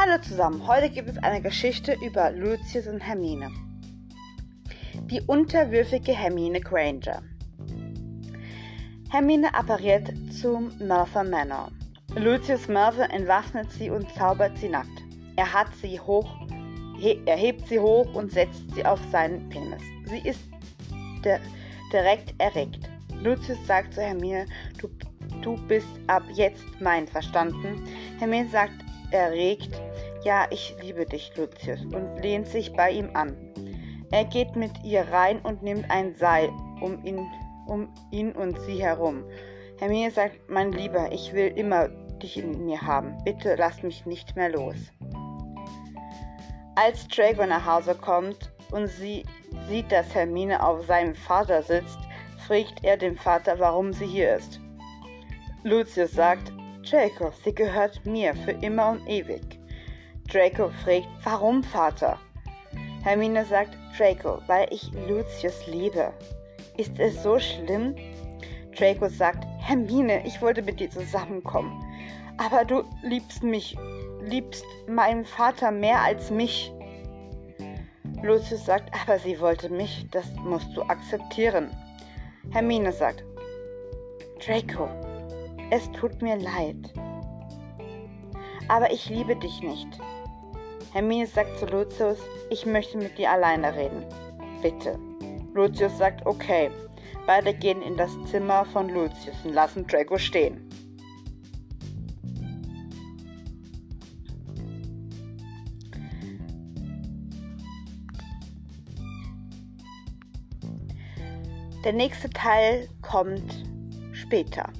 Hallo zusammen, heute gibt es eine Geschichte über Lucius und Hermine. Die unterwürfige Hermine Granger. Hermine appariert zum Merthyr Manor. Lucius Merthyr entwaffnet sie und zaubert sie nackt. Er hat sie hoch, he, er hebt sie hoch und setzt sie auf seinen Penis. Sie ist de, direkt erregt. Lucius sagt zu Hermine, du, du bist ab jetzt mein, verstanden? Hermine sagt erregt, ja, ich liebe dich, Lucius, und lehnt sich bei ihm an. Er geht mit ihr rein und nimmt ein Seil um ihn, um ihn und sie herum. Hermine sagt, mein Lieber, ich will immer dich in mir haben. Bitte lass mich nicht mehr los. Als Draco nach Hause kommt und sie sieht, dass Hermine auf seinem Vater sitzt, fragt er den Vater, warum sie hier ist. Lucius sagt, Draco, sie gehört mir für immer und ewig. Draco fragt, warum, Vater? Hermine sagt, Draco, weil ich Lucius liebe. Ist es so schlimm? Draco sagt, Hermine, ich wollte mit dir zusammenkommen. Aber du liebst mich, liebst meinen Vater mehr als mich. Lucius sagt, aber sie wollte mich, das musst du akzeptieren. Hermine sagt, Draco, es tut mir leid. Aber ich liebe dich nicht. Hermine sagt zu Lucius, ich möchte mit dir alleine reden. Bitte. Lucius sagt, okay. Beide gehen in das Zimmer von Lucius und lassen Draco stehen. Der nächste Teil kommt später.